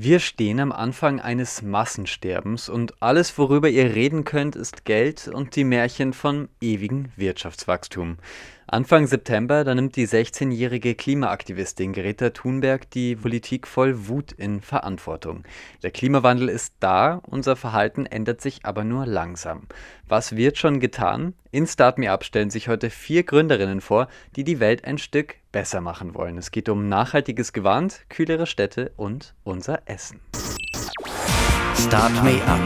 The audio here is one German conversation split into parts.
Wir stehen am Anfang eines Massensterbens und alles, worüber ihr reden könnt, ist Geld und die Märchen von ewigem Wirtschaftswachstum. Anfang September, da nimmt die 16-jährige Klimaaktivistin Greta Thunberg die Politik voll Wut in Verantwortung. Der Klimawandel ist da, unser Verhalten ändert sich aber nur langsam. Was wird schon getan? In Start Me Up stellen sich heute vier Gründerinnen vor, die die Welt ein Stück besser machen wollen. Es geht um nachhaltiges Gewand, kühlere Städte und unser Essen. Start Me Up.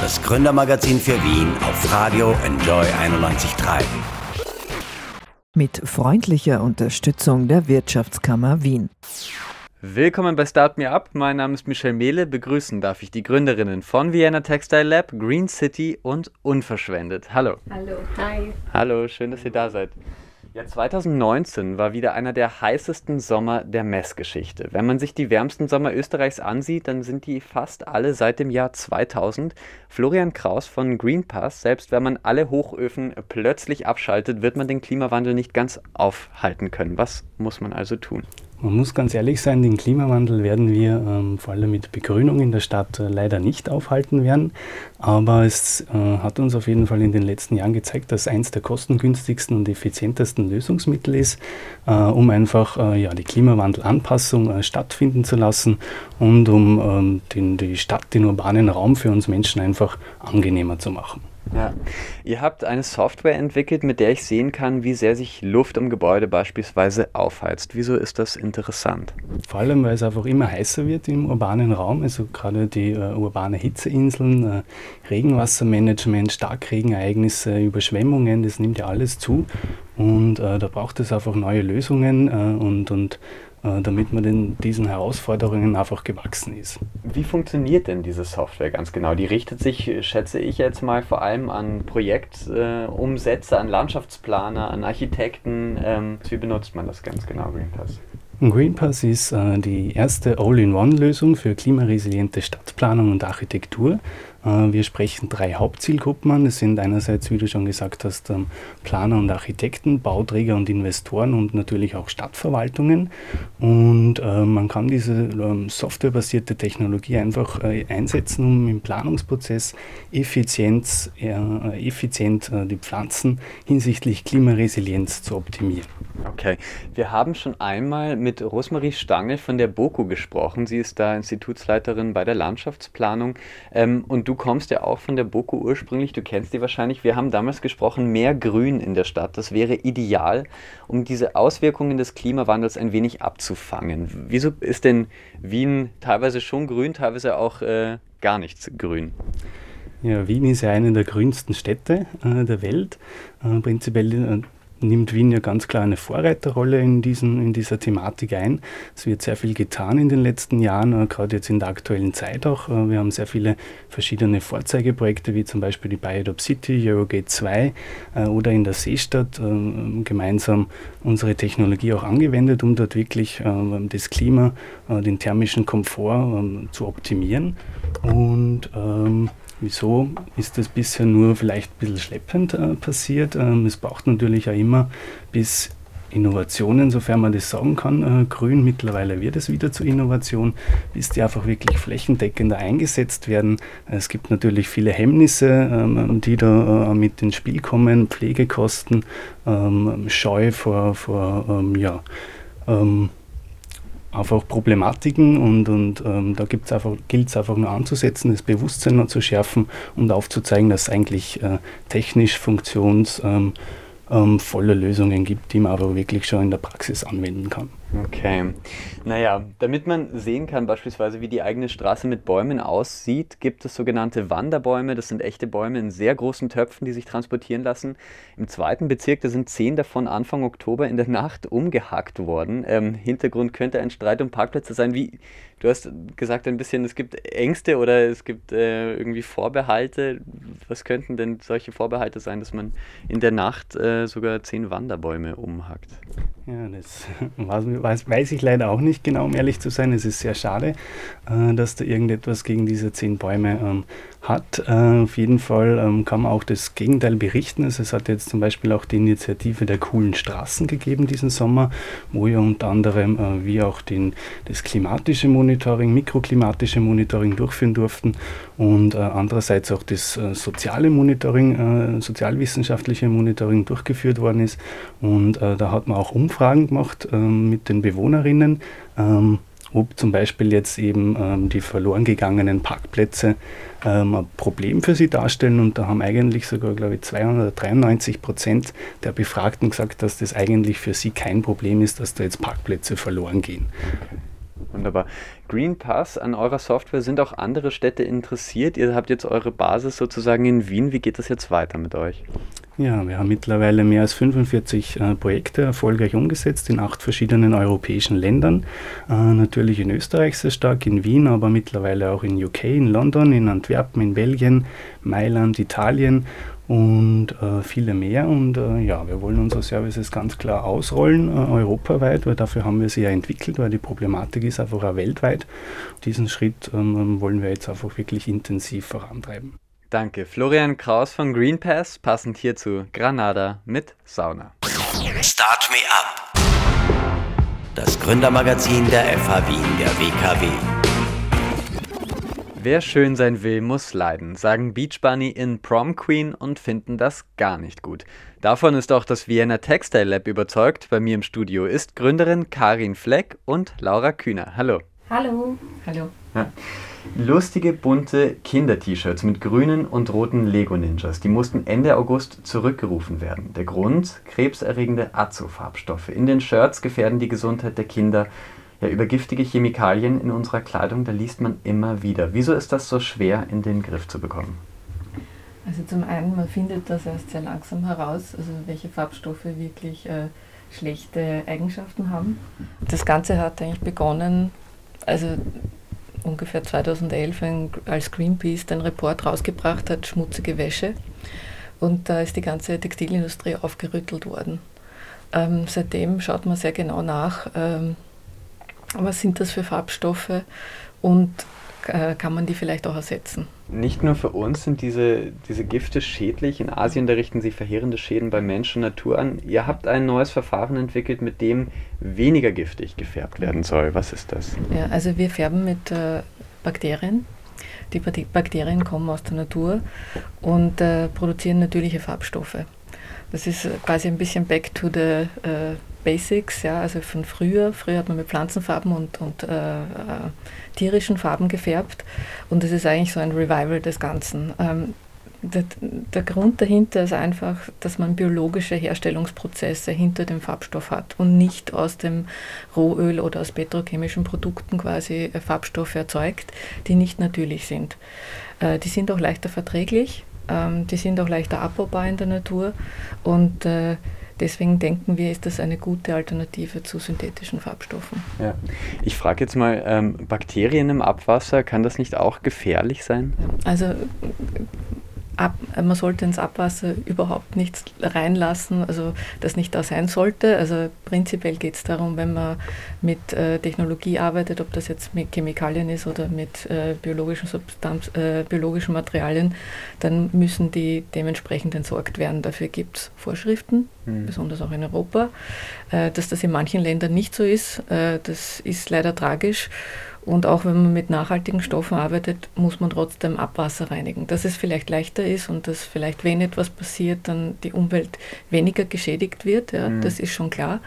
Das Gründermagazin für Wien auf Radio Enjoy 91.3 mit freundlicher Unterstützung der Wirtschaftskammer Wien. Willkommen bei Start Me Up. Mein Name ist Michel Mehle. Begrüßen darf ich die Gründerinnen von Vienna Textile Lab, Green City und Unverschwendet. Hallo. Hallo. Hi. Hallo, schön, dass ihr da seid. Ja, 2019 war wieder einer der heißesten Sommer der Messgeschichte. Wenn man sich die wärmsten Sommer Österreichs ansieht, dann sind die fast alle seit dem Jahr 2000. Florian Kraus von Greenpass, selbst wenn man alle Hochöfen plötzlich abschaltet, wird man den Klimawandel nicht ganz aufhalten können. Was muss man also tun? Man muss ganz ehrlich sein, den Klimawandel werden wir ähm, vor allem mit Begrünung in der Stadt äh, leider nicht aufhalten werden. Aber es äh, hat uns auf jeden Fall in den letzten Jahren gezeigt, dass eins der kostengünstigsten und effizientesten Lösungsmittel ist, äh, um einfach äh, ja, die Klimawandelanpassung äh, stattfinden zu lassen und um ähm, den, die Stadt, den urbanen Raum für uns Menschen einfach angenehmer zu machen. Ja. Ihr habt eine Software entwickelt, mit der ich sehen kann, wie sehr sich Luft im Gebäude beispielsweise aufheizt. Wieso ist das interessant? Vor allem, weil es einfach immer heißer wird im urbanen Raum. Also gerade die äh, urbane Hitzeinseln, äh, Regenwassermanagement, Starkregenereignisse, Überschwemmungen, das nimmt ja alles zu. Und äh, da braucht es einfach neue Lösungen äh, und, und äh, damit man den, diesen Herausforderungen einfach gewachsen ist. Wie funktioniert denn diese Software ganz genau? Die richtet sich, schätze ich jetzt mal, vor allem an Projektumsätze, an Landschaftsplaner, an Architekten. Ähm, wie benutzt man das ganz genau, Greenpass? Greenpass ist äh, die erste All-in-One-Lösung für klimaresiliente Stadtplanung und Architektur. Äh, wir sprechen drei Hauptzielgruppen an. Es sind einerseits, wie du schon gesagt hast, ähm, Planer und Architekten, Bauträger und Investoren und natürlich auch Stadtverwaltungen. Und äh, man kann diese ähm, softwarebasierte Technologie einfach äh, einsetzen, um im Planungsprozess effizient die Pflanzen hinsichtlich Klimaresilienz zu optimieren. Okay, wir haben schon einmal mit Rosmarie Stange von der BOKU gesprochen. Sie ist da Institutsleiterin bei der Landschaftsplanung ähm, und du du kommst ja auch von der BOKU ursprünglich, du kennst die wahrscheinlich. Wir haben damals gesprochen, mehr Grün in der Stadt. Das wäre ideal, um diese Auswirkungen des Klimawandels ein wenig abzufangen. Wieso ist denn Wien teilweise schon grün, teilweise auch äh, gar nichts grün? Ja, Wien ist ja eine der grünsten Städte äh, der Welt. Äh, prinzipiell äh, nimmt Wien ja ganz klar eine Vorreiterrolle in, diesen, in dieser Thematik ein. Es wird sehr viel getan in den letzten Jahren, äh, gerade jetzt in der aktuellen Zeit auch. Äh, wir haben sehr viele verschiedene Vorzeigeprojekte, wie zum Beispiel die Biodop City, Eurogate 2 äh, oder in der Seestadt gemeinsam unsere Technologie auch angewendet, um dort wirklich das Klima, den thermischen Komfort zu optimieren. Und ähm, Wieso ist das bisher nur vielleicht ein bisschen schleppend äh, passiert? Ähm, es braucht natürlich auch immer bis Innovationen, sofern man das sagen kann. Äh, grün, mittlerweile wird es wieder zur Innovation, bis die einfach wirklich flächendeckender eingesetzt werden. Es gibt natürlich viele Hemmnisse, ähm, die da äh, mit ins Spiel kommen, Pflegekosten, ähm, Scheu vor, vor ähm, ja, ähm, einfach Problematiken und, und ähm, da gilt es einfach nur anzusetzen, das Bewusstsein noch zu schärfen und aufzuzeigen, dass es eigentlich äh, technisch funktions- ähm, ähm, Lösungen gibt, die man aber wirklich schon in der Praxis anwenden kann. Okay. Naja, damit man sehen kann, beispielsweise, wie die eigene Straße mit Bäumen aussieht, gibt es sogenannte Wanderbäume. Das sind echte Bäume in sehr großen Töpfen, die sich transportieren lassen. Im zweiten Bezirk, da sind zehn davon Anfang Oktober in der Nacht umgehackt worden. Ähm, Hintergrund könnte ein Streit um Parkplätze sein. Wie, du hast gesagt ein bisschen, es gibt Ängste oder es gibt äh, irgendwie Vorbehalte. Was könnten denn solche Vorbehalte sein, dass man in der Nacht äh, sogar zehn Wanderbäume umhackt? Ja, das war weiß, weiß ich leider auch nicht genau, um ehrlich zu sein. Es ist sehr schade, äh, dass da irgendetwas gegen diese zehn Bäume ähm, hat. Äh, auf jeden Fall ähm, kann man auch das Gegenteil berichten. Also es hat jetzt zum Beispiel auch die Initiative der coolen Straßen gegeben diesen Sommer, wo ja unter anderem äh, wir auch den, das klimatische Monitoring, mikroklimatische Monitoring durchführen durften und äh, andererseits auch das äh, soziale Monitoring, äh, sozialwissenschaftliche Monitoring durchgeführt worden ist. Und äh, da hat man auch Umfragen gemacht ähm, mit den Bewohnerinnen. Ähm, ob zum Beispiel jetzt eben ähm, die verloren gegangenen Parkplätze ähm, ein Problem für sie darstellen. Und da haben eigentlich sogar, glaube ich, 293 Prozent der Befragten gesagt, dass das eigentlich für sie kein Problem ist, dass da jetzt Parkplätze verloren gehen. Wunderbar. Green Pass an eurer Software sind auch andere Städte interessiert. Ihr habt jetzt eure Basis sozusagen in Wien. Wie geht das jetzt weiter mit euch? Ja, wir haben mittlerweile mehr als 45 äh, Projekte erfolgreich umgesetzt in acht verschiedenen europäischen Ländern. Äh, natürlich in Österreich sehr stark, in Wien, aber mittlerweile auch in UK, in London, in Antwerpen, in Belgien, Mailand, Italien und äh, viele mehr. Und äh, ja, wir wollen unsere Services ganz klar ausrollen, äh, europaweit, weil dafür haben wir sie ja entwickelt, weil die Problematik ist einfach auch weltweit. Diesen Schritt ähm, wollen wir jetzt einfach wirklich intensiv vorantreiben. Danke. Florian Kraus von Green Pass, passend hierzu Granada mit Sauna. Start Me Up. Das Gründermagazin der FH Wien der WKW. Wer schön sein will, muss leiden, sagen Beach Bunny in Prom Queen und finden das gar nicht gut. Davon ist auch das Vienna Textile Lab überzeugt. Bei mir im Studio ist Gründerin Karin Fleck und Laura Kühner. Hallo. Hallo. Hallo. Ja. Lustige, bunte Kinder-T-Shirts mit grünen und roten Lego-Ninjas. Die mussten Ende August zurückgerufen werden. Der Grund? Krebserregende Azo-Farbstoffe. In den Shirts gefährden die Gesundheit der Kinder. Ja, über giftige Chemikalien in unserer Kleidung, da liest man immer wieder. Wieso ist das so schwer in den Griff zu bekommen? Also zum einen, man findet das erst sehr langsam heraus, also welche Farbstoffe wirklich äh, schlechte Eigenschaften haben. Das Ganze hat eigentlich begonnen, also ungefähr 2011, als Greenpeace den Report rausgebracht hat, schmutzige Wäsche. Und da ist die ganze Textilindustrie aufgerüttelt worden. Ähm, seitdem schaut man sehr genau nach, ähm, was sind das für Farbstoffe und kann man die vielleicht auch ersetzen. Nicht nur für uns sind diese, diese Gifte schädlich. In Asien, da richten sie verheerende Schäden bei Mensch und Natur an. Ihr habt ein neues Verfahren entwickelt, mit dem weniger giftig gefärbt werden soll. Was ist das? Ja, also wir färben mit äh, Bakterien. Die Bakterien kommen aus der Natur und äh, produzieren natürliche Farbstoffe. Das ist quasi ein bisschen back to the äh, Basics, ja, also von früher. Früher hat man mit Pflanzenfarben und, und äh, äh, tierischen Farben gefärbt und das ist eigentlich so ein Revival des Ganzen. Ähm, der, der, Grund dahinter ist einfach, dass man biologische Herstellungsprozesse hinter dem Farbstoff hat und nicht aus dem Rohöl oder aus petrochemischen Produkten quasi äh, Farbstoffe erzeugt, die nicht natürlich sind. Äh, die sind auch leichter verträglich, ähm, die sind auch leichter abbaubar in der Natur und äh, Deswegen denken wir, ist das eine gute Alternative zu synthetischen Farbstoffen. Ja. Ich frage jetzt mal, ähm, Bakterien im Abwasser, kann das nicht auch gefährlich sein? Also ab, man sollte ins Abwasser überhaupt nichts reinlassen, also das nicht da sein sollte. Also prinzipiell geht es darum, wenn man mit äh, Technologie arbeitet, ob das jetzt mit Chemikalien ist oder mit äh, biologischen, Substanz, äh, biologischen Materialien, dann müssen die dementsprechend entsorgt werden. Dafür gibt es Vorschriften, mhm. besonders auch in Europa. Äh, dass das in manchen Ländern nicht so ist, äh, das ist leider tragisch. Und auch wenn man mit nachhaltigen Stoffen arbeitet, muss man trotzdem Abwasser reinigen. Dass es vielleicht leichter ist und dass vielleicht, wenn etwas passiert, dann die Umwelt weniger geschädigt wird, ja, mhm. das ist schon klar.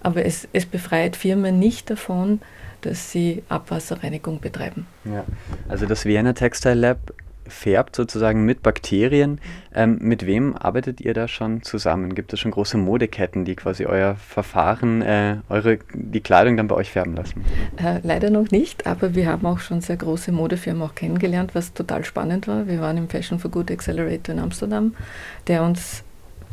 Aber es, es befreit Firmen nicht davon, dass sie Abwasserreinigung betreiben. Ja. Also das Vienna Textile Lab färbt sozusagen mit Bakterien. Ähm, mit wem arbeitet ihr da schon zusammen? Gibt es schon große Modeketten, die quasi euer Verfahren, äh, eure, die Kleidung dann bei euch färben lassen? Äh, leider noch nicht, aber wir haben auch schon sehr große Modefirmen auch kennengelernt, was total spannend war. Wir waren im Fashion for Good Accelerator in Amsterdam, der uns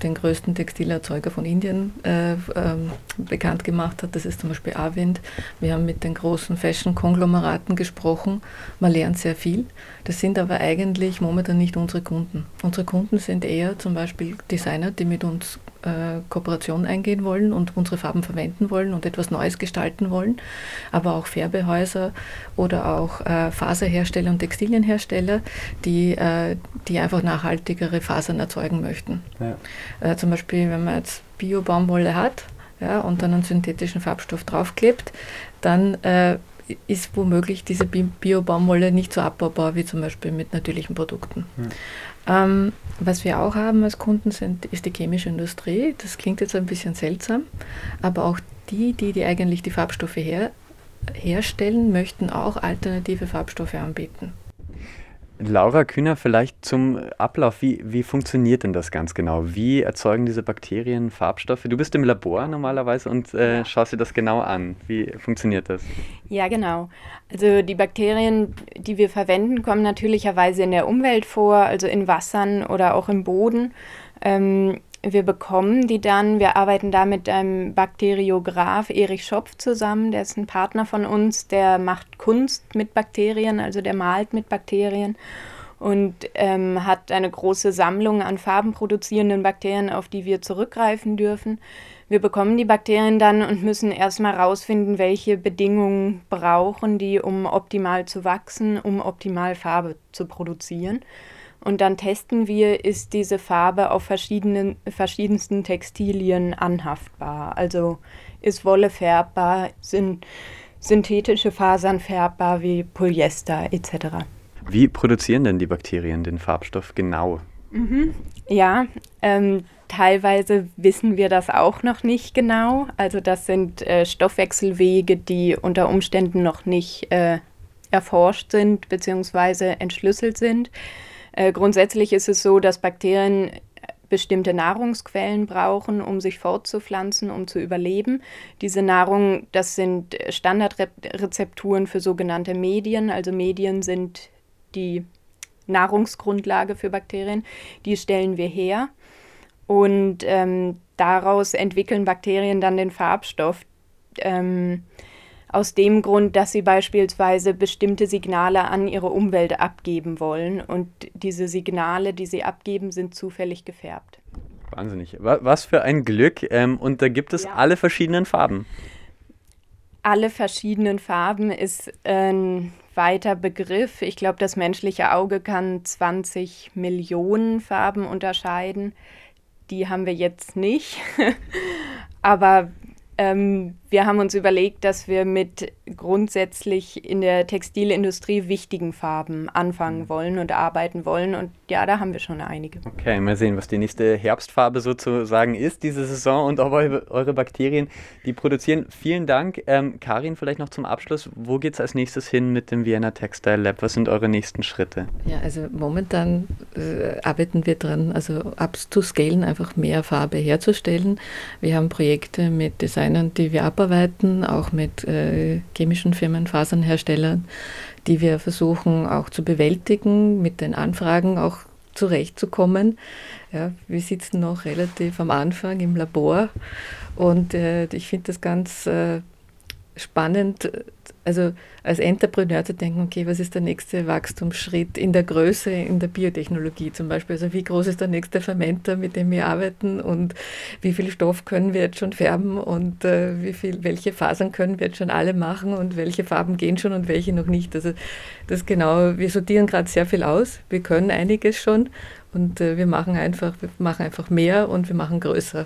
den größten Textilerzeuger von Indien äh, ähm, bekannt gemacht hat. Das ist zum Beispiel Arvind. Wir haben mit den großen Fashion-Konglomeraten gesprochen. Man lernt sehr viel. Das sind aber eigentlich momentan nicht unsere Kunden. Unsere Kunden sind eher zum Beispiel Designer, die mit uns äh, Kooperation eingehen wollen und unsere Farben verwenden wollen und etwas Neues gestalten wollen, aber auch Färbehäuser oder auch äh, Faserhersteller und Textilienhersteller, die, äh, die einfach nachhaltigere Fasern erzeugen möchten. Ja. Äh, zum Beispiel, wenn man jetzt Bio-Baumwolle hat ja, und dann einen synthetischen Farbstoff draufklebt, dann äh, ist womöglich diese Bio-Baumwolle nicht so abbaubar wie zum Beispiel mit natürlichen Produkten. Ja. Ähm, was wir auch haben als Kunden sind, ist die chemische Industrie. Das klingt jetzt ein bisschen seltsam, aber auch die, die, die eigentlich die Farbstoffe her, herstellen, möchten auch alternative Farbstoffe anbieten. Laura Kühner, vielleicht zum Ablauf. Wie, wie funktioniert denn das ganz genau? Wie erzeugen diese Bakterien Farbstoffe? Du bist im Labor normalerweise und äh, schaust dir das genau an. Wie funktioniert das? Ja, genau. Also die Bakterien, die wir verwenden, kommen natürlicherweise in der Umwelt vor, also in Wassern oder auch im Boden. Ähm, wir bekommen die dann, wir arbeiten da mit einem Bakteriograph Erich Schopf zusammen, der ist ein Partner von uns, der macht Kunst mit Bakterien, also der malt mit Bakterien und ähm, hat eine große Sammlung an farbenproduzierenden Bakterien, auf die wir zurückgreifen dürfen. Wir bekommen die Bakterien dann und müssen erstmal herausfinden, welche Bedingungen brauchen die, um optimal zu wachsen, um optimal Farbe zu produzieren. Und dann testen wir, ist diese Farbe auf verschiedenen, verschiedensten Textilien anhaftbar. Also ist Wolle färbbar, sind synthetische Fasern färbbar wie Polyester etc. Wie produzieren denn die Bakterien den Farbstoff genau? Mhm. Ja, ähm, teilweise wissen wir das auch noch nicht genau. Also das sind äh, Stoffwechselwege, die unter Umständen noch nicht äh, erforscht sind bzw. entschlüsselt sind. Äh, grundsätzlich ist es so, dass Bakterien bestimmte Nahrungsquellen brauchen, um sich fortzupflanzen, um zu überleben. Diese Nahrung, das sind Standardrezepturen für sogenannte Medien. Also Medien sind die Nahrungsgrundlage für Bakterien. Die stellen wir her. Und ähm, daraus entwickeln Bakterien dann den Farbstoff. Ähm, aus dem Grund, dass sie beispielsweise bestimmte Signale an ihre Umwelt abgeben wollen und diese Signale, die sie abgeben, sind zufällig gefärbt. Wahnsinnig. Was für ein Glück. Ähm, und da gibt es ja. alle verschiedenen Farben. Alle verschiedenen Farben ist ein weiter Begriff. Ich glaube, das menschliche Auge kann 20 Millionen Farben unterscheiden. Die haben wir jetzt nicht. Aber ähm, wir haben uns überlegt, dass wir mit grundsätzlich in der Textilindustrie wichtigen Farben anfangen mhm. wollen und arbeiten wollen. Und ja, da haben wir schon einige. Okay, mal sehen, was die nächste Herbstfarbe sozusagen ist, diese Saison und auch eure Bakterien, die produzieren. Vielen Dank. Ähm, Karin, vielleicht noch zum Abschluss. Wo geht es als nächstes hin mit dem Vienna Textile Lab? Was sind eure nächsten Schritte? Ja, also momentan äh, arbeiten wir dran, also abzuscalen, einfach mehr Farbe herzustellen. Wir haben Projekte mit Designern, die wir abarbeiten zusammenarbeiten, auch mit äh, chemischen Firmen, Fasernherstellern, die wir versuchen auch zu bewältigen, mit den Anfragen auch zurechtzukommen. Ja, wir sitzen noch relativ am Anfang im Labor und äh, ich finde das ganz äh, spannend, also als Entrepreneur zu denken, okay, was ist der nächste Wachstumsschritt in der Größe, in der Biotechnologie zum Beispiel? Also wie groß ist der nächste Fermenter, mit dem wir arbeiten und wie viel Stoff können wir jetzt schon färben und äh, wie viel, welche Fasern können wir jetzt schon alle machen und welche Farben gehen schon und welche noch nicht. Also das genau, wir sortieren gerade sehr viel aus, wir können einiges schon und äh, wir machen einfach, wir machen einfach mehr und wir machen größer.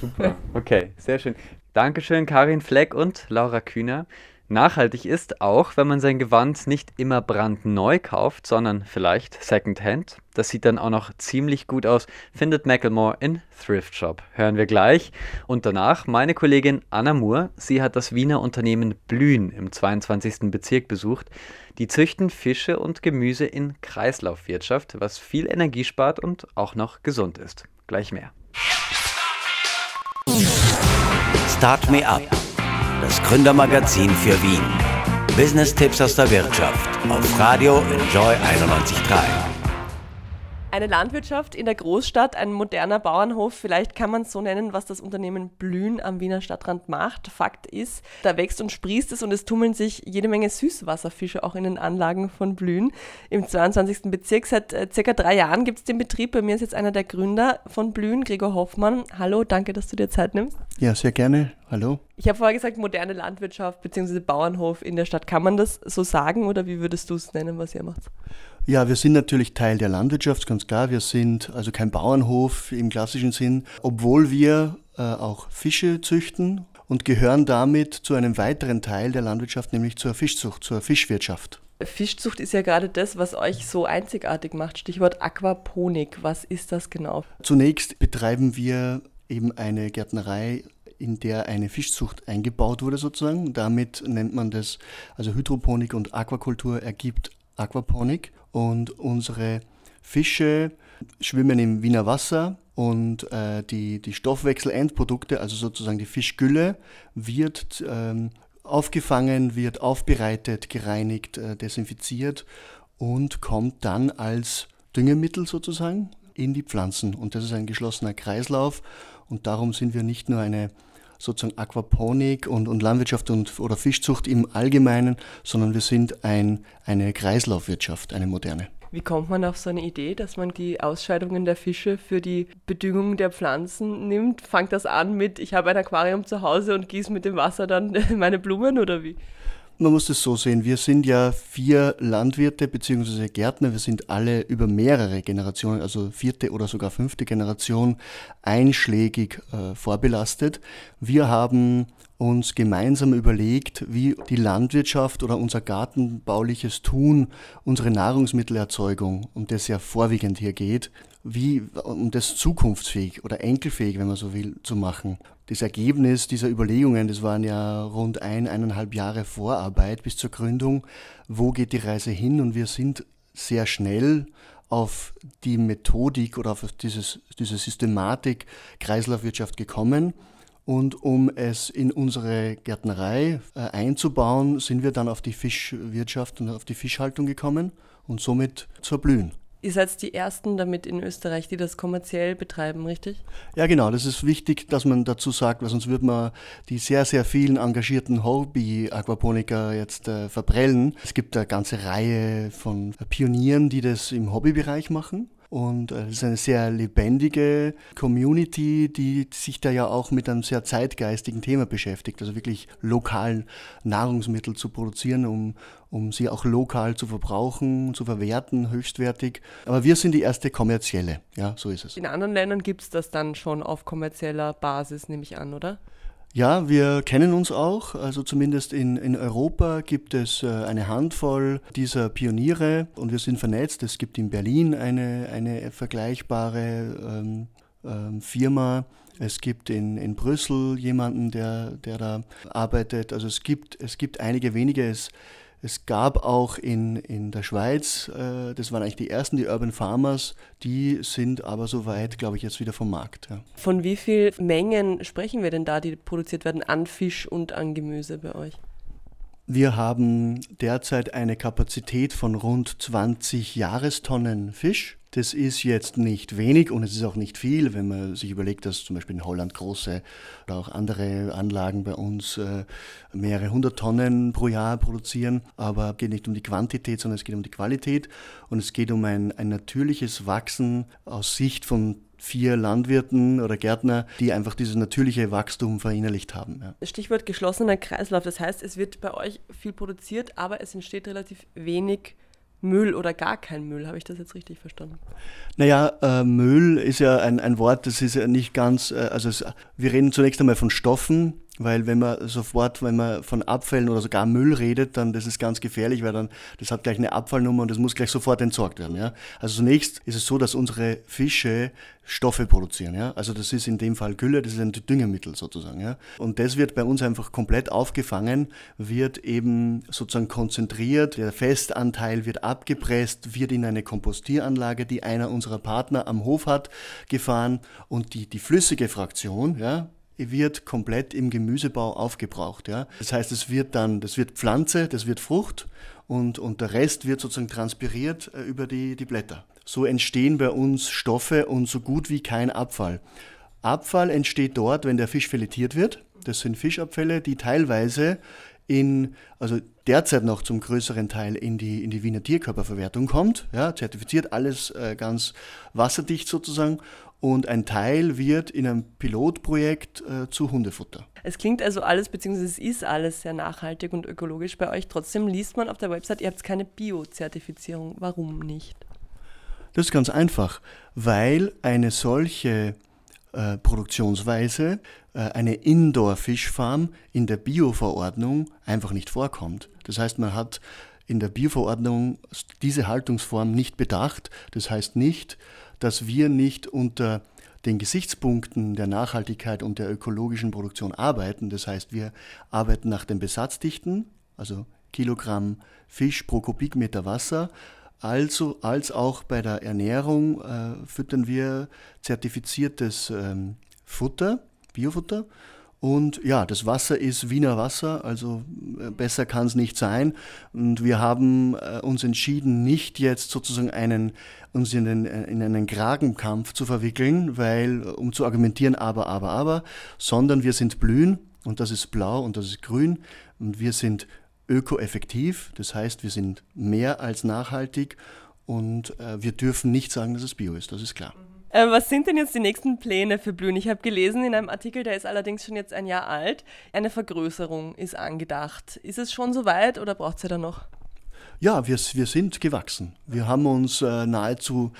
Super, okay, sehr schön. Dankeschön, Karin Fleck und Laura Kühner. Nachhaltig ist auch, wenn man sein Gewand nicht immer brandneu kauft, sondern vielleicht Secondhand. Das sieht dann auch noch ziemlich gut aus, findet Macklemore in Thrift Shop. Hören wir gleich. Und danach meine Kollegin Anna Moore. Sie hat das Wiener Unternehmen Blühen im 22. Bezirk besucht. Die züchten Fische und Gemüse in Kreislaufwirtschaft, was viel Energie spart und auch noch gesund ist. Gleich mehr. Start Me Up das Gründermagazin für Wien. Business-Tipps aus der Wirtschaft auf Radio Enjoy 91.3. Eine Landwirtschaft in der Großstadt, ein moderner Bauernhof, vielleicht kann man es so nennen, was das Unternehmen Blühen am Wiener Stadtrand macht. Fakt ist, da wächst und sprießt es und es tummeln sich jede Menge Süßwasserfische auch in den Anlagen von Blühen. Im 22. Bezirk seit äh, circa drei Jahren gibt es den Betrieb. Bei mir ist jetzt einer der Gründer von Blühen, Gregor Hoffmann. Hallo, danke, dass du dir Zeit nimmst. Ja, sehr gerne. Hallo. Ich habe vorher gesagt, moderne Landwirtschaft bzw. Bauernhof in der Stadt. Kann man das so sagen oder wie würdest du es nennen, was ihr macht? Ja, wir sind natürlich Teil der Landwirtschaft, ganz klar. Wir sind also kein Bauernhof im klassischen Sinn, obwohl wir äh, auch Fische züchten und gehören damit zu einem weiteren Teil der Landwirtschaft, nämlich zur Fischzucht, zur Fischwirtschaft. Fischzucht ist ja gerade das, was euch so einzigartig macht. Stichwort Aquaponik. Was ist das genau? Zunächst betreiben wir eben eine Gärtnerei in der eine Fischzucht eingebaut wurde sozusagen. Damit nennt man das, also Hydroponik und Aquakultur ergibt Aquaponik und unsere Fische schwimmen im Wiener Wasser und äh, die, die Stoffwechselendprodukte, also sozusagen die Fischgülle, wird ähm, aufgefangen, wird aufbereitet, gereinigt, äh, desinfiziert und kommt dann als Düngemittel sozusagen in die Pflanzen. Und das ist ein geschlossener Kreislauf und darum sind wir nicht nur eine sozusagen Aquaponik und, und Landwirtschaft und, oder Fischzucht im Allgemeinen, sondern wir sind ein, eine Kreislaufwirtschaft, eine moderne. Wie kommt man auf so eine Idee, dass man die Ausscheidungen der Fische für die Bedüngung der Pflanzen nimmt? Fangt das an mit, ich habe ein Aquarium zu Hause und gieße mit dem Wasser dann meine Blumen oder wie? Man muss es so sehen, wir sind ja vier Landwirte bzw. Gärtner, wir sind alle über mehrere Generationen, also vierte oder sogar fünfte Generation, einschlägig äh, vorbelastet. Wir haben uns gemeinsam überlegt, wie die Landwirtschaft oder unser gartenbauliches Tun, unsere Nahrungsmittelerzeugung, um das ja vorwiegend hier geht, wie, um das zukunftsfähig oder enkelfähig, wenn man so will, zu machen. Das Ergebnis dieser Überlegungen, das waren ja rund ein, eineinhalb Jahre Vorarbeit bis zur Gründung. Wo geht die Reise hin? Und wir sind sehr schnell auf die Methodik oder auf dieses, diese Systematik Kreislaufwirtschaft gekommen. Und um es in unsere Gärtnerei äh, einzubauen, sind wir dann auf die Fischwirtschaft und auf die Fischhaltung gekommen und somit zur Blühen. Ihr seid die Ersten damit in Österreich, die das kommerziell betreiben, richtig? Ja, genau. Das ist wichtig, dass man dazu sagt, weil sonst würde man die sehr, sehr vielen engagierten Hobby-Aquaponiker jetzt äh, verprellen. Es gibt eine ganze Reihe von Pionieren, die das im Hobbybereich machen. Und äh, es ist eine sehr lebendige Community, die sich da ja auch mit einem sehr zeitgeistigen Thema beschäftigt. Also wirklich lokal Nahrungsmittel zu produzieren, um, um sie auch lokal zu verbrauchen, zu verwerten, höchstwertig. Aber wir sind die erste kommerzielle, ja, so ist es. In anderen Ländern gibt es das dann schon auf kommerzieller Basis, nehme ich an, oder? Ja, wir kennen uns auch. Also zumindest in, in Europa gibt es äh, eine Handvoll dieser Pioniere und wir sind vernetzt. Es gibt in Berlin eine, eine vergleichbare ähm, ähm, Firma. Es gibt in, in Brüssel jemanden, der, der da arbeitet. Also es gibt, es gibt einige wenige. Es, es gab auch in, in der Schweiz, äh, das waren eigentlich die ersten, die Urban Farmers, die sind aber soweit, glaube ich, jetzt wieder vom Markt. Ja. Von wie viel Mengen sprechen wir denn da, die produziert werden an Fisch und an Gemüse bei euch? Wir haben derzeit eine Kapazität von rund 20 Jahrestonnen Fisch das ist jetzt nicht wenig und es ist auch nicht viel, wenn man sich überlegt, dass zum Beispiel in Holland große oder auch andere Anlagen bei uns äh, mehrere hundert Tonnen pro Jahr produzieren. Aber es geht nicht um die Quantität, sondern es geht um die Qualität und es geht um ein, ein natürliches Wachsen aus Sicht von vier Landwirten oder Gärtner, die einfach dieses natürliche Wachstum verinnerlicht haben. Ja. Stichwort geschlossener Kreislauf. Das heißt, es wird bei euch viel produziert, aber es entsteht relativ wenig Müll oder gar kein Müll. Habe ich das jetzt richtig verstanden? Naja, äh, Müll ist ja ein, ein Wort, das ist ja nicht ganz, äh, also es, wir reden zunächst einmal von Stoffen, weil wenn man sofort, wenn man von Abfällen oder sogar Müll redet, dann das ist ganz gefährlich, weil dann das hat gleich eine Abfallnummer und das muss gleich sofort entsorgt werden. Ja? Also zunächst ist es so, dass unsere Fische Stoffe produzieren. Ja? Also das ist in dem Fall Gülle, das ist ein Düngemittel sozusagen. Ja? Und das wird bei uns einfach komplett aufgefangen, wird eben sozusagen konzentriert, der Festanteil wird abgepresst, wird in eine Kompostieranlage, die einer unserer Partner am Hof hat, gefahren und die, die flüssige Fraktion, ja, wird komplett im Gemüsebau aufgebraucht. Ja? Das heißt, es wird dann, das wird Pflanze, das wird Frucht und, und der Rest wird sozusagen transpiriert äh, über die, die Blätter. so entstehen bei uns Stoffe und so gut wie kein Abfall. Abfall entsteht dort, wenn der Fisch filetiert wird. Das sind Fischabfälle, die teilweise in, also derzeit noch zum größeren Teil in die, in die Wiener Tierkörperverwertung kommt, ja, zertifiziert, alles äh, ganz wasserdicht sozusagen. Und ein Teil wird in einem Pilotprojekt äh, zu Hundefutter. Es klingt also alles, beziehungsweise es ist alles sehr nachhaltig und ökologisch bei euch. Trotzdem liest man auf der Website, ihr habt keine Bio-Zertifizierung. Warum nicht? Das ist ganz einfach, weil eine solche äh, Produktionsweise, äh, eine Indoor-Fischfarm in der Bio-Verordnung einfach nicht vorkommt. Das heißt, man hat in der Bio-Verordnung diese Haltungsform nicht bedacht. Das heißt nicht, dass wir nicht unter den Gesichtspunkten der Nachhaltigkeit und der ökologischen Produktion arbeiten. Das heißt, wir arbeiten nach den Besatzdichten, also Kilogramm Fisch pro Kubikmeter Wasser, also als auch bei der Ernährung äh, füttern wir zertifiziertes ähm, Futter, Biofutter. Und ja, das Wasser ist Wiener Wasser, also äh, besser kann es nicht sein. Und wir haben äh, uns entschieden, nicht jetzt sozusagen einen, uns in, den, äh, in einen Kragenkampf zu verwickeln, weil, um zu argumentieren, aber, aber, aber, sondern wir sind blühen und das ist blau und das ist grün und wir sind ökoeffektiv, das heißt, wir sind mehr als nachhaltig und wir dürfen nicht sagen, dass es bio ist, das ist klar. Äh, was sind denn jetzt die nächsten Pläne für Blühen? Ich habe gelesen in einem Artikel, der ist allerdings schon jetzt ein Jahr alt, eine Vergrößerung ist angedacht. Ist es schon soweit oder braucht es ja da noch? Ja, wir, wir sind gewachsen. Wir haben uns äh, nahezu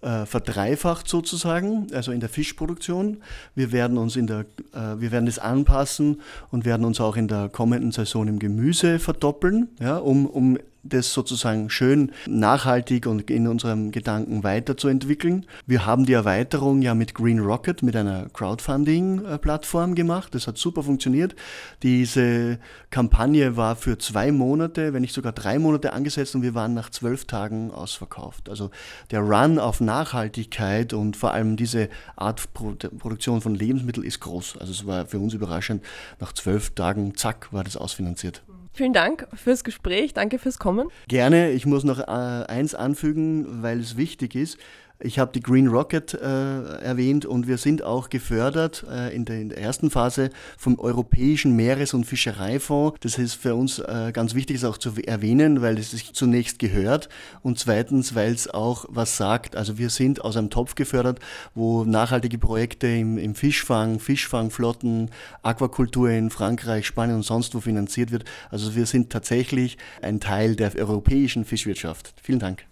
äh, verdreifacht sozusagen, also in der Fischproduktion. Wir werden uns in der, äh, wir werden es anpassen und werden uns auch in der kommenden Saison im Gemüse verdoppeln, ja, um, um das sozusagen schön nachhaltig und in unserem Gedanken weiterzuentwickeln. Wir haben die Erweiterung ja mit Green Rocket, mit einer Crowdfunding-Plattform gemacht. Das hat super funktioniert. Diese Kampagne war für zwei Monate, wenn nicht sogar drei Monate angesetzt und wir waren nach zwölf Tagen ausverkauft. Also der Run auf Nachhaltigkeit und vor allem diese Art Produktion von Lebensmitteln ist groß. Also es war für uns überraschend. Nach zwölf Tagen, zack, war das ausfinanziert. Vielen Dank fürs Gespräch, danke fürs Kommen. Gerne, ich muss noch äh, eins anfügen, weil es wichtig ist. Ich habe die Green Rocket äh, erwähnt und wir sind auch gefördert äh, in, der, in, der, ersten Phase vom Europäischen Meeres- und Fischereifonds. Das ist für uns äh, ganz wichtig, es auch zu erwähnen, weil es sich zunächst gehört und zweitens, weil es auch was sagt. Also wir sind aus einem Topf gefördert, wo nachhaltige Projekte im, im Fischfang, Fischfangflotten, Aquakultur in Frankreich, Spanien und sonst wo finanziert wird. Also wir sind tatsächlich ein Teil der europäischen Fischwirtschaft. Vielen Dank.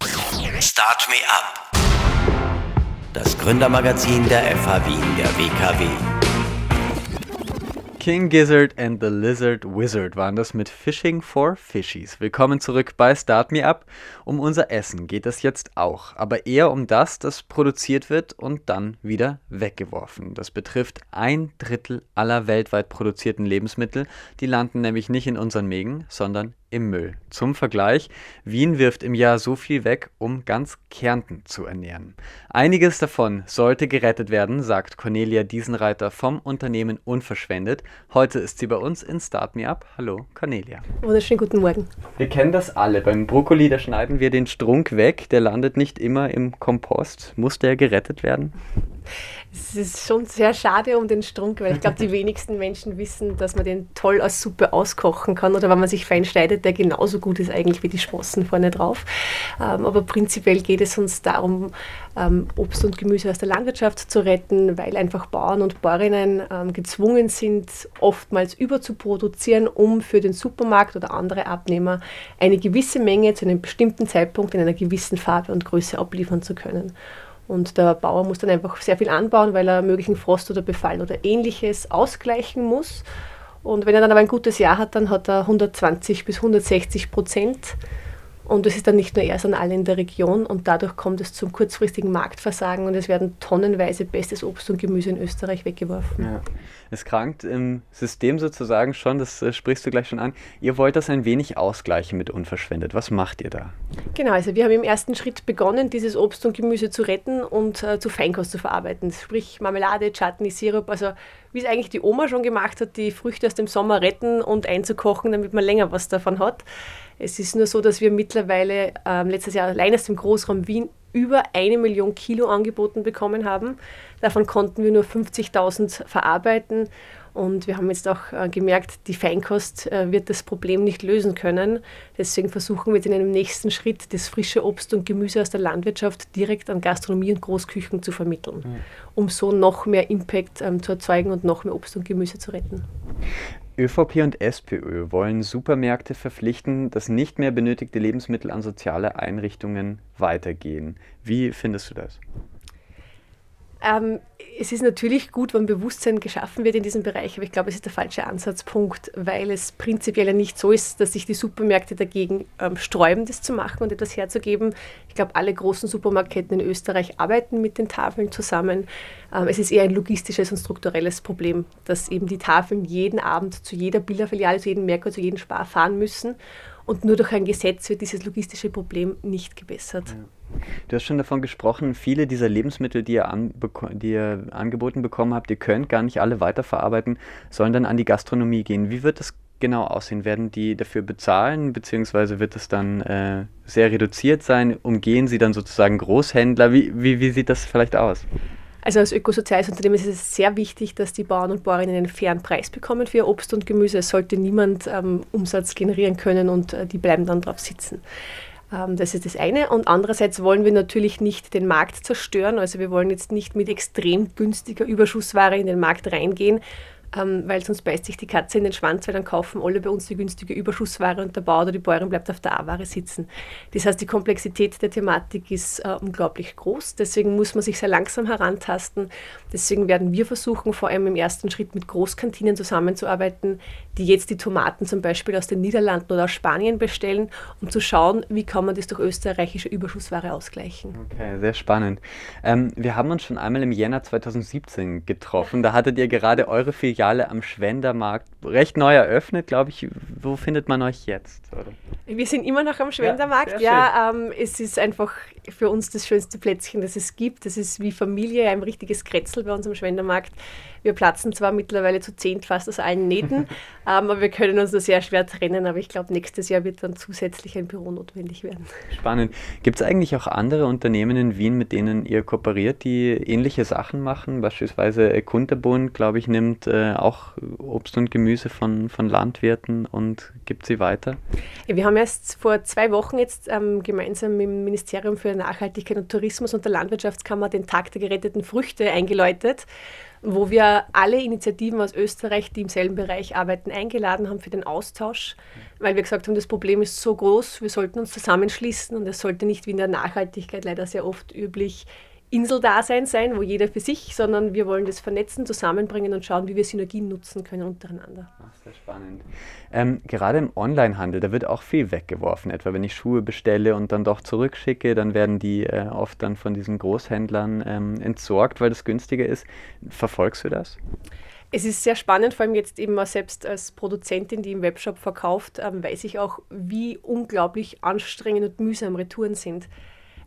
Start me up das Gründermagazin der FH Wien der WKW. King Gizzard and the Lizard Wizard waren das mit Fishing for Fishies. Willkommen zurück bei Start Me Up. Um unser Essen geht es jetzt auch, aber eher um das, das produziert wird und dann wieder weggeworfen. Das betrifft ein Drittel aller weltweit produzierten Lebensmittel. Die landen nämlich nicht in unseren Mägen, sondern im Müll. Zum Vergleich, Wien wirft im Jahr so viel weg, um ganz Kärnten zu ernähren. Einiges davon sollte gerettet werden, sagt Cornelia Diesenreiter vom Unternehmen Unverschwendet. Heute ist sie bei uns in Start Me Up. Hallo, Cornelia. Wunderschönen guten Morgen. Wir kennen das alle. Beim Brokkoli, da schneiden wir den Strunk weg. Der landet nicht immer im Kompost. Muss der gerettet werden? Es ist schon sehr schade um den Strunk, weil ich glaube, die wenigsten Menschen wissen, dass man den toll als Suppe auskochen kann oder wenn man sich fein schneidet, der genauso gut ist eigentlich wie die Sprossen vorne drauf. Ähm, aber prinzipiell geht es uns darum, ähm, Obst und Gemüse aus der Landwirtschaft zu retten, weil einfach Bauern und Bäuerinnen ähm, gezwungen sind, oftmals überzuproduzieren, um für den Supermarkt oder andere Abnehmer eine gewisse Menge zu einem bestimmten Zeitpunkt in einer gewissen Farbe und Größe abliefern zu können. Und der Bauer muss dann einfach sehr viel anbauen, weil er möglichen Frost oder Befall oder ähnliches ausgleichen muss. Und wenn er dann aber ein gutes Jahr hat, dann hat er 120 bis 160 Prozent und das ist dann nicht nur er, sondern alle in der Region. Und dadurch kommt es zum kurzfristigen Marktversagen und es werden tonnenweise bestes Obst und Gemüse in Österreich weggeworfen. Ja. Es krankt im System sozusagen schon, das äh, sprichst du gleich schon an. Ihr wollt das ein wenig ausgleichen mit unverschwendet. Was macht ihr da? Genau, also wir haben im ersten Schritt begonnen, dieses Obst und Gemüse zu retten und äh, zu Feinkost zu verarbeiten. Sprich Marmelade, Chutney, Sirup, also wie es eigentlich die Oma schon gemacht hat, die Früchte aus dem Sommer retten und einzukochen, damit man länger was davon hat. Es ist nur so, dass wir mittlerweile ähm, letztes Jahr allein aus dem Großraum Wien über eine Million Kilo angeboten bekommen haben. Davon konnten wir nur 50.000 verarbeiten. Und wir haben jetzt auch äh, gemerkt, die Feinkost äh, wird das Problem nicht lösen können. Deswegen versuchen wir jetzt in einem nächsten Schritt, das frische Obst und Gemüse aus der Landwirtschaft direkt an Gastronomie und Großküchen zu vermitteln, mhm. um so noch mehr Impact ähm, zu erzeugen und noch mehr Obst und Gemüse zu retten. ÖVP und SPÖ wollen Supermärkte verpflichten, dass nicht mehr benötigte Lebensmittel an soziale Einrichtungen weitergehen. Wie findest du das? Ähm, es ist natürlich gut, wenn Bewusstsein geschaffen wird in diesem Bereich, aber ich glaube, es ist der falsche Ansatzpunkt, weil es prinzipiell ja nicht so ist, dass sich die Supermärkte dagegen ähm, sträuben, das zu machen und etwas herzugeben. Ich glaube, alle großen Supermarktketten in Österreich arbeiten mit den Tafeln zusammen. Ähm, es ist eher ein logistisches und strukturelles Problem, dass eben die Tafeln jeden Abend zu jeder Bilderfiliale, zu jedem Merkur, zu jedem Spar fahren müssen und nur durch ein Gesetz wird dieses logistische Problem nicht gebessert. Ja. Du hast schon davon gesprochen, viele dieser Lebensmittel, die ihr, die ihr angeboten bekommen habt, ihr könnt gar nicht alle weiterverarbeiten, sollen dann an die Gastronomie gehen. Wie wird das genau aussehen? Werden die dafür bezahlen, beziehungsweise wird es dann äh, sehr reduziert sein? Umgehen sie dann sozusagen Großhändler? Wie, wie, wie sieht das vielleicht aus? Also als ökosoziales Unternehmen ist es sehr wichtig, dass die Bauern und Bäuerinnen einen fairen Preis bekommen für ihr Obst und Gemüse. Es sollte niemand ähm, Umsatz generieren können und äh, die bleiben dann drauf sitzen. Ähm, das ist das eine. Und andererseits wollen wir natürlich nicht den Markt zerstören. Also wir wollen jetzt nicht mit extrem günstiger Überschussware in den Markt reingehen, ähm, weil sonst beißt sich die Katze in den Schwanz, weil dann kaufen alle bei uns die günstige Überschussware und der Bauer oder die Bäuerin bleibt auf der A-Ware sitzen. Das heißt, die Komplexität der Thematik ist äh, unglaublich groß, deswegen muss man sich sehr langsam herantasten. Deswegen werden wir versuchen, vor allem im ersten Schritt mit Großkantinen zusammenzuarbeiten, die jetzt die Tomaten zum Beispiel aus den Niederlanden oder aus Spanien bestellen, um zu schauen, wie kann man das durch österreichische Überschussware ausgleichen. Okay, sehr spannend. Ähm, wir haben uns schon einmal im Jänner 2017 getroffen. Da hattet ihr gerade eure Filiale am Schwendermarkt recht neu eröffnet, glaube ich. Wo findet man euch jetzt? Oder? Wir sind immer noch am Schwendermarkt. Ja, ja ähm, es ist einfach für uns das schönste Plätzchen, das es gibt. Das ist wie Familie, ein richtiges Kretzel bei uns am Schwendermarkt. Wir platzen zwar mittlerweile zu zehn fast aus allen Nähten, ähm, aber wir können uns nur sehr schwer trennen. Aber ich glaube, nächstes Jahr wird dann zusätzlich ein Büro notwendig werden. Spannend. Gibt es eigentlich auch andere Unternehmen in Wien, mit denen ihr kooperiert, die ähnliche Sachen machen? Beispielsweise Kunterbund, glaube ich, nimmt äh, auch Obst und Gemüse von, von Landwirten und gibt sie weiter? Ja, wir haben erst vor zwei Wochen jetzt ähm, gemeinsam mit dem Ministerium für Nachhaltigkeit und Tourismus und der Landwirtschaftskammer den Tag der geretteten Früchte eingeläutet wo wir alle Initiativen aus Österreich, die im selben Bereich arbeiten, eingeladen haben für den Austausch, weil wir gesagt haben, das Problem ist so groß, wir sollten uns zusammenschließen und es sollte nicht wie in der Nachhaltigkeit leider sehr oft üblich Inseldasein sein, wo jeder für sich, sondern wir wollen das vernetzen, zusammenbringen und schauen, wie wir Synergien nutzen können untereinander. Ach, sehr spannend. Ähm, gerade im Onlinehandel, da wird auch viel weggeworfen. Etwa wenn ich Schuhe bestelle und dann doch zurückschicke, dann werden die äh, oft dann von diesen Großhändlern ähm, entsorgt, weil das günstiger ist. Verfolgst du das? Es ist sehr spannend, vor allem jetzt eben selbst als Produzentin, die im Webshop verkauft, ähm, weiß ich auch, wie unglaublich anstrengend und mühsam Retouren sind.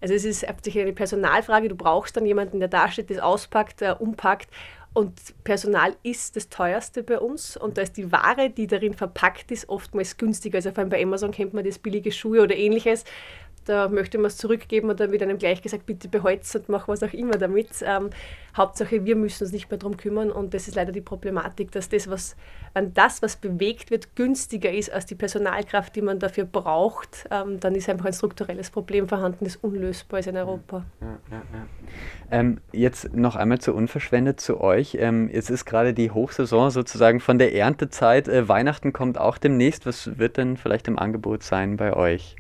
Also es ist hauptsächlich eine Personalfrage. Du brauchst dann jemanden, der da steht, das auspackt, der umpackt. Und Personal ist das teuerste bei uns. Und da ist die Ware, die darin verpackt ist, oftmals günstiger. Also vor allem bei Amazon kennt man das billige Schuhe oder ähnliches da möchte man es zurückgeben und dann wird einem gleich gesagt, bitte behalt's und mach was auch immer damit. Ähm, Hauptsache, wir müssen uns nicht mehr darum kümmern und das ist leider die Problematik, dass das, was, wenn das, was bewegt wird, günstiger ist als die Personalkraft, die man dafür braucht, ähm, dann ist einfach ein strukturelles Problem vorhanden, das unlösbar ist in Europa. Ja, ja, ja. Ähm, jetzt noch einmal zu unverschwendet zu euch. Ähm, es ist gerade die Hochsaison sozusagen von der Erntezeit. Äh, Weihnachten kommt auch demnächst. Was wird denn vielleicht im Angebot sein bei euch?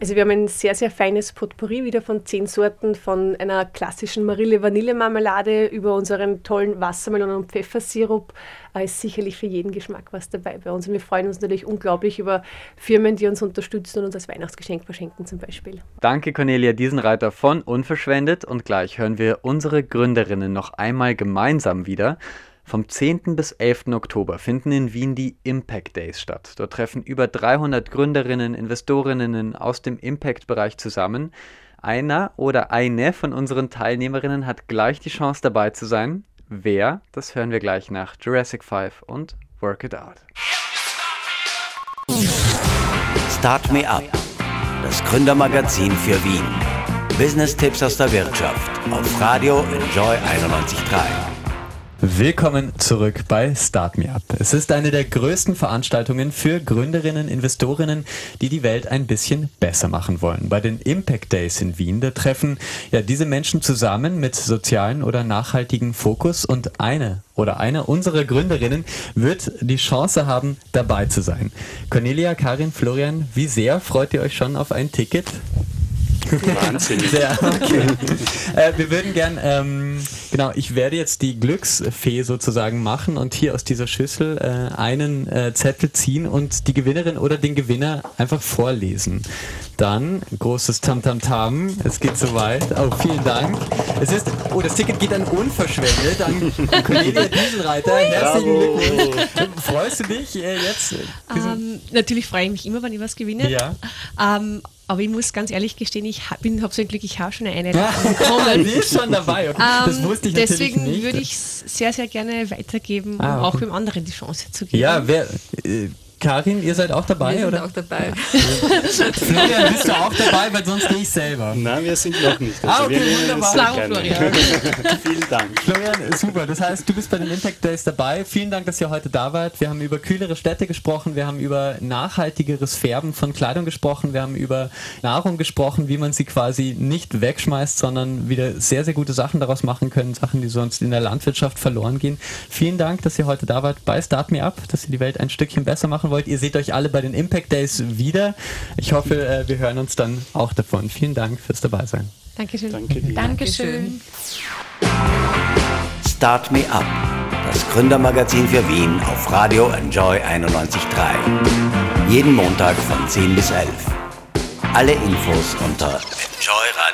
Also wir haben ein sehr, sehr feines Potpourri wieder von zehn Sorten, von einer klassischen Marille-Vanille-Marmelade über unseren tollen Wassermelonen- und Pfeffersirup. Da ist sicherlich für jeden Geschmack was dabei bei uns. Und wir freuen uns natürlich unglaublich über Firmen, die uns unterstützen und uns als Weihnachtsgeschenk verschenken zum Beispiel. Danke Cornelia Diesenreiter von Unverschwendet und gleich hören wir unsere Gründerinnen noch einmal gemeinsam wieder. Vom 10. bis 11. Oktober finden in Wien die Impact Days statt. Dort treffen über 300 Gründerinnen, Investorinnen aus dem Impact-Bereich zusammen. Einer oder eine von unseren Teilnehmerinnen hat gleich die Chance dabei zu sein. Wer? Das hören wir gleich nach Jurassic 5 und Work It Out. Start Me Up, das Gründermagazin für Wien. Business-Tipps aus der Wirtschaft auf Radio Enjoy 91.3. Willkommen zurück bei Start Me Up. Es ist eine der größten Veranstaltungen für Gründerinnen, Investorinnen, die die Welt ein bisschen besser machen wollen. Bei den Impact Days in Wien, da treffen ja diese Menschen zusammen mit sozialen oder nachhaltigen Fokus und eine oder eine unserer Gründerinnen wird die Chance haben, dabei zu sein. Cornelia, Karin, Florian, wie sehr freut ihr euch schon auf ein Ticket? Wahnsinnig. Sehr, okay. äh, wir würden gern, ähm, genau, ich werde jetzt die Glücksfee sozusagen machen und hier aus dieser Schüssel äh, einen äh, Zettel ziehen und die Gewinnerin oder den Gewinner einfach vorlesen. Dann großes Tamtamtam, es geht soweit. Oh, vielen Dank. Es ist, oh, das Ticket geht an Unverschwendet, an Cornelia Dieselreiter. Herzlichen Glückwunsch. Freust du dich äh, jetzt? Ähm, natürlich freue ich mich immer, wenn ich was gewinne. Ja. Ähm, aber ich muss ganz ehrlich gestehen, ich habe so ein Glück, ich habe schon eine Einladung bekommen. Die ist schon dabei. Okay. das Ähm, wusste ich deswegen natürlich nicht. würde ich es sehr, sehr gerne weitergeben, um Ah, okay. auch dem anderen die Chance zu geben. Ja, wer, äh, Karin, ihr seid auch dabei, Wir sind oder? auch dabei. Florian, bist du auch dabei, weil sonst gehe ich selber. Nein, wir sind noch nicht. Ah, okay, wunderbar. Bravo, gerne. Vielen Dank. Florian, super. Das heißt, du bist bei den Impact Days dabei. Vielen Dank, dass ihr heute da wart. Wir haben über kühlere Städte gesprochen, wir haben über nachhaltigeres Färben von Kleidung gesprochen, wir haben über Nahrung gesprochen, wie man sie quasi nicht wegschmeißt, sondern wieder sehr, sehr gute Sachen daraus machen können, Sachen, die sonst in der Landwirtschaft verloren gehen. Vielen Dank, dass ihr heute da wart bei Start Me Up, dass ihr die Welt ein Stückchen besser machen wollt. Ihr seht euch alle bei den Impact Days wieder. Ich hoffe, äh, wir hören uns dann auch davon. Vielen Dank fürs Dabeisein. Dankeschön. Danke dir. Dankeschön. Start Me Up, das Gründermagazin für Wien auf Radio Enjoy 91.3. Jeden Montag von 10 bis 11. Alle Infos unter enjoyradio.at.